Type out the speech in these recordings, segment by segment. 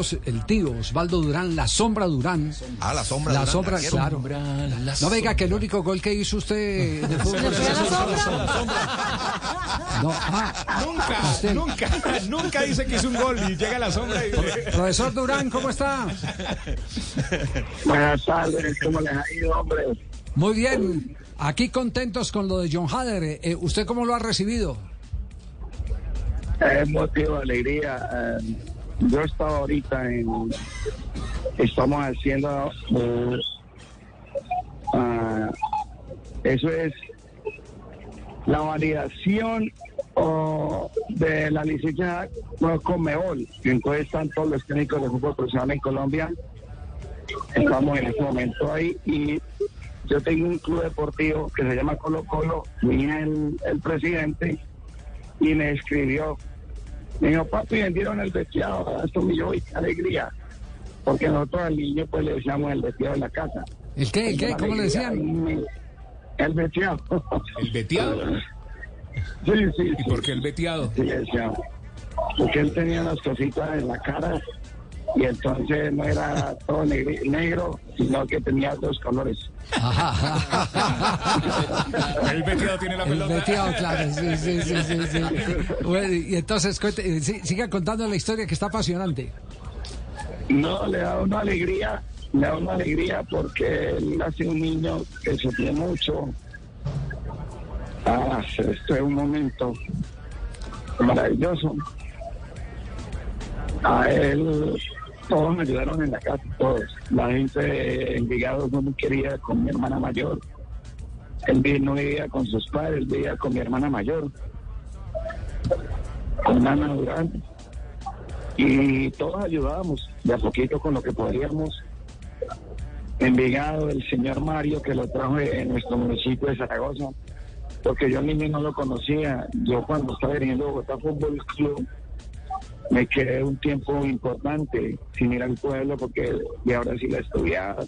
estos, el tío Osvaldo Durán, la sombra Durán. Ah, la sombra. La Durán, sombra, claro. No me diga que el único gol que hizo usted de fútbol fue a la sombra? No, ah, Nunca, Usted. nunca, nunca dice que hizo un gol y llega a la sombra y... profesor Durán, ¿cómo está? Buenas tardes, ¿cómo les ha ido, hombre? Muy bien. Aquí contentos con lo de John Hader. Eh, ¿Usted cómo lo ha recibido? Es motivo de alegría. eh, yo estaba ahorita en. Estamos haciendo. ah, eso es la validación o de la licencia no, Conmebol, que entonces están todos los técnicos de fútbol profesional en Colombia. Estamos en este momento ahí y yo tengo un club deportivo que se llama Colo Colo, fui el, el presidente y me escribió. Me dijo, papi, vendieron el vestido, esto me dio alegría. Porque nosotros al niño pues le decíamos el vestido de la casa. ¿El qué? ¿El qué? ¿Cómo le decían? El vestido. ¿El veteado? Sí, sí, ¿Y sí. por qué el veteado? Sí, le decíamos. Porque él tenía las cositas en la cara y entonces no era todo negro, sino que tenía dos colores. El veteado tiene la El pelota. veteado, claro. Sí, sí, sí, sí, sí. Bueno, y entonces, cuente- eh, sí, siga contando la historia que está apasionante. No, le da una alegría, le da una alegría porque él hace un niño que sufrió mucho. Ah, este es un momento maravilloso. A él, todos me ayudaron en la casa, todos. La gente de Envigado fue muy querida con mi hermana mayor. Él no vivía con sus padres, vivía con mi hermana mayor, con Ana Durán y todos ayudábamos de a poquito con lo que podíamos. Envigado, el señor Mario, que lo trajo en nuestro municipio de Zaragoza, porque yo al niño no lo conocía. Yo cuando estaba viniendo a Bogotá Fútbol Club, me quedé un tiempo importante sin ir al pueblo, porque de ahora sí la estudiaba.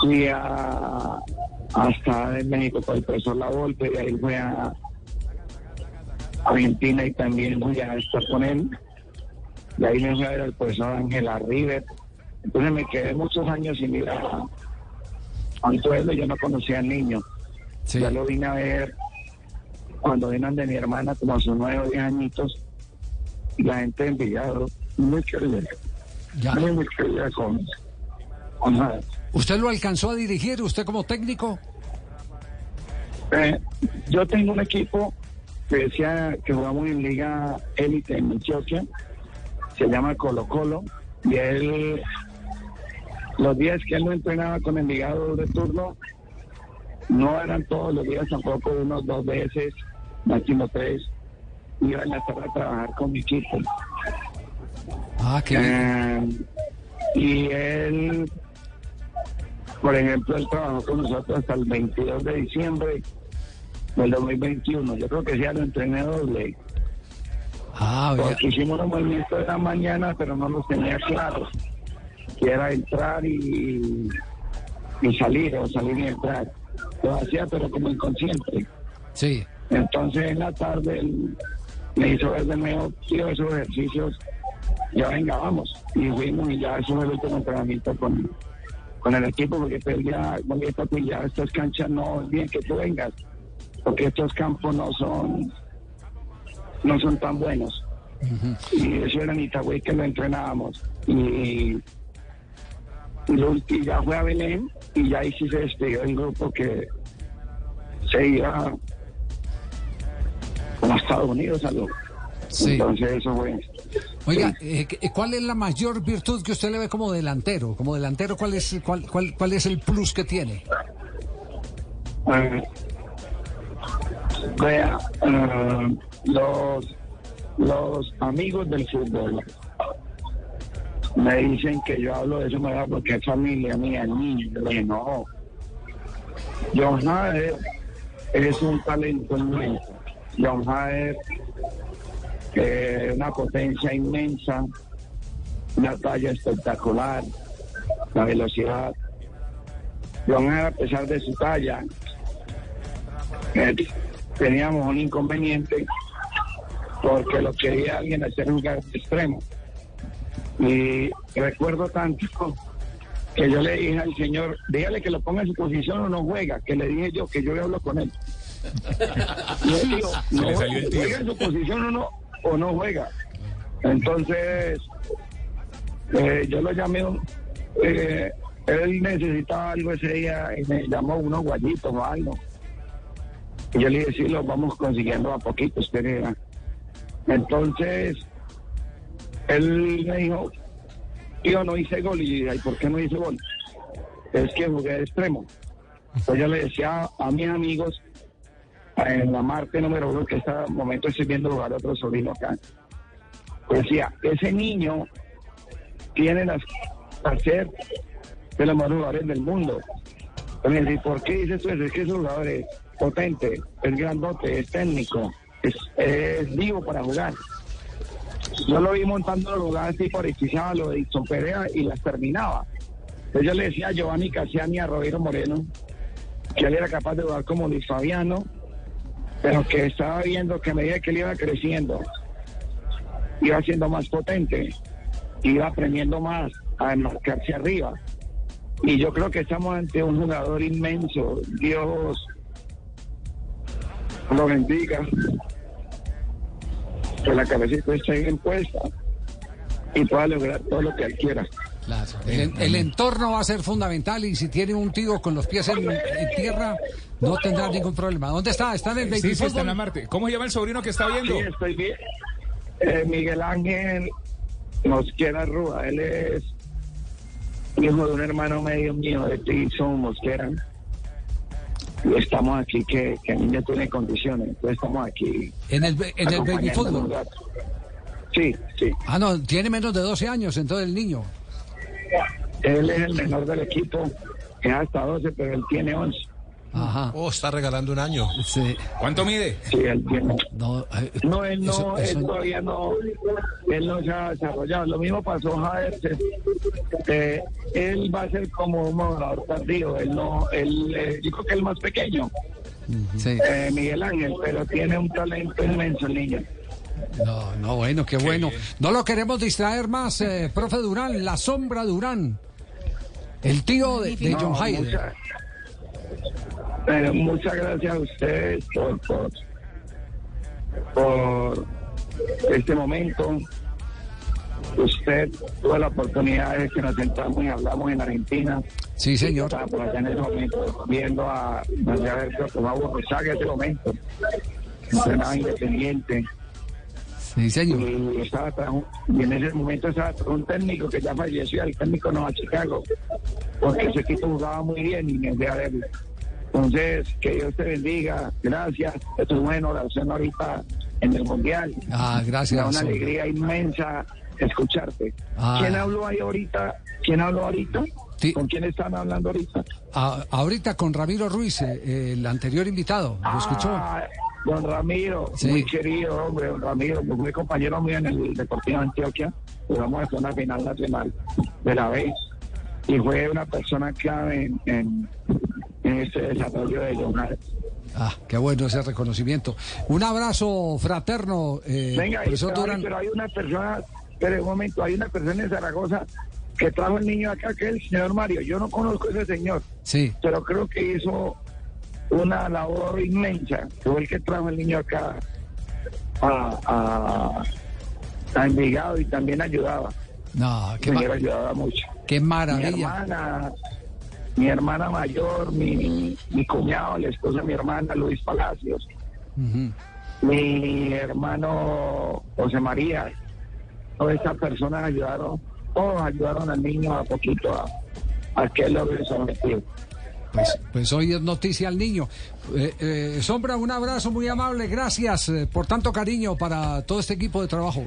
Fui a, hasta en México con el profesor La Volpe, y ahí fui a Argentina y también voy a estar con él. Y ahí me fui a ver al profesor Ángela River. Entonces me quedé muchos años sin ir a, a un pueblo, yo no conocía al niño. Sí. Ya lo vine a ver cuando venían de mi hermana, como a sus nueve o diez añitos. La gente de Envigado, muy querida, Ya. muy, muy querida con, con nada. ¿Usted lo alcanzó a dirigir? ¿Usted como técnico? Eh, yo tengo un equipo que decía que jugamos en Liga Élite en Antioquia, se llama Colo Colo, y él, los días que él no entrenaba con Envigado de turno, no eran todos los días, tampoco unos dos veces, máximo tres, iba en la tarde a trabajar con mi equipo. Ah, qué bien. Eh, y él, por ejemplo, él trabajó con nosotros hasta el 22 de diciembre del 2021. Yo creo que ya lo entrené doble, Ah, vea. porque hicimos los movimientos de la mañana, pero no los tenía claros. Que era entrar y, y salir, o salir y entrar. Lo hacía, pero como inconsciente. Sí. Entonces en la tarde él me hizo ver de nuevo, tío, esos ejercicios, ya venga, vamos. Y fuimos y ya eso fue el último entrenamiento con, con el equipo, porque pues ya, papi, ya estas canchas no es bien que tú vengas, porque estos campos no son, no son tan buenos. Y eso era en Itagüí que lo entrenábamos. Y, y ya fue a Belén y ya ahí sí se despidió el grupo que se iba como a Estados Unidos a lo- Sí. Entonces eso fue. Oiga, eh, ¿qué- ¿cuál es la mayor virtud que usted le ve como delantero? Como delantero, ¿cuál es, cuál, cuál, cuál es el plus que tiene? Eh, vea, eh, los, los amigos del fútbol me dicen que yo hablo de eso ¿verdad? porque es familia mía, niño. Yo le dije, no. John Hader es un talento inmenso. Hader es una potencia inmensa, una talla espectacular, la velocidad. Hader, a pesar de su talla, eh, teníamos un inconveniente porque lo quería alguien hacer jugar extremo. Y recuerdo tanto que yo le dije al señor, dígale que lo ponga en su posición o no juega, que le dije yo que yo hablo con él. Le salió el tío. juega en su posición o no, o no juega. Entonces, eh, yo lo llamé, eh, él necesitaba algo ese día y me llamó unos guayitos o algo. Y yo le dije, sí, los vamos consiguiendo a poquito, espere. Entonces, él me dijo, yo no hice gol. Y yo dije, "Ay, ¿por qué no hice gol? Es que jugué de extremo. Pues yo le decía a mis amigos, en la Marte número uno, que en este momento estoy viendo jugar a otro sobrino acá, pues decía, ese niño tiene las ser de los mejores jugadores del mundo. Entonces, ¿y por qué dices tú? Es que ese jugador es potente, es grandote, es técnico, es, es vivo para jugar. Yo lo vi montando los jugadas tipo Aristizábal, lo de Dixon Perea y las terminaba. Entonces yo le decía a Giovanni Casiani y a Rodrigo Moreno que él era capaz de jugar como Luis Fabiano, pero que estaba viendo que a medida que él iba creciendo, iba siendo más potente, iba aprendiendo más a marcarse arriba. Y yo creo que estamos ante un jugador inmenso. Dios lo bendiga. Que la cabecita esté bien puesta y pueda lograr todo lo que él quiera. Claro. El, el entorno va a ser fundamental y si tiene un tío con los pies en, en tierra, no tendrá ningún problema. ¿Dónde está? ¿Está en el Sí, sí, está en la? Marte. ¿Cómo se llama el sobrino que está viendo? Sí, estoy bien. Eh, Miguel Ángel Mosquera Rúa, él es hijo de un hermano medio mío de Tilson Mosquera. Y estamos aquí, que, que el niño tiene condiciones, entonces estamos aquí. En el, en el baby fútbol. Sí, sí. Ah, no, tiene menos de 12 años, entonces el niño. Él es el menor del equipo, es hasta 12, pero él tiene 11. Ajá. Oh, está regalando un año. Sí. ¿Cuánto mide? Sí, él tiene. No, eh, No, él no, eso- él todavía no, él no se ha desarrollado. Lo mismo pasó Jader, eh, él va a ser como un jugador tardío, él no, él, eh, yo creo que es el más pequeño, sí. eh, Miguel Ángel, pero tiene un talento inmenso el niño. No, no, bueno, qué bueno. No lo queremos distraer más, eh, profe Durán, la sombra Durán. El tío de, de No, John Hayden. mucha- eh, muchas gracias a ustedes por, por, por este momento. Usted tuvo la oportunidad de que nos sentamos y hablamos en Argentina. Sí, señor. Estaba por allá en ese momento viendo a José Burruchaga en ese momento. Entrenaba independiente. Sí, señor. Y, estaba y en ese momento estaba un técnico que ya falleció, el técnico no a Chicago, porque ese equipo jugaba muy bien y me dejé de verlo. Entonces, que Dios te bendiga, gracias. Esto es buena oración ahorita en el Mundial. Ah, Me da gracias. una alegría inmensa escucharte. Ah. ¿Quién habló ahí ahorita? ¿Quién habló ahorita? Sí. ¿Con quién están hablando ahorita? A- ahorita con Ramiro Ruiz, eh, el anterior invitado, ¿lo escuchó? Ah, don Ramiro, Sí. muy querido hombre, don Ramiro, pues fue compañero mío en el Deportivo de Antioquia, jugamos hasta una final nacional de la vez y fue una persona clave en, en, en este desarrollo de Leonardo. Ah, qué bueno ese reconocimiento. Un abrazo fraterno, eh, Venga, profesor pero, hay, Durán. pero hay una persona, pero un momento, hay una persona en Zaragoza que trajo el niño acá, que es el señor Mario. Yo no conozco a ese señor, Sí, pero creo que hizo una labor inmensa. Fue el que trajo el niño acá a, a, a Envigado y también ayudaba. no, qué, señor ayudaba mucho. qué Mi maravilla. hermana, mi hermana mayor, mi, mi cuñado, la esposa de mi hermana, Luis Palacios, mi hermano José María, todas estas personas ayudaron, todos ayudaron al niño a poquito a, a que él logre su objetivo. Pues, pues hoy es noticia al niño. Eh, eh, Sombra, un abrazo muy amable. Gracias eh, por tanto cariño para todo este equipo de trabajo.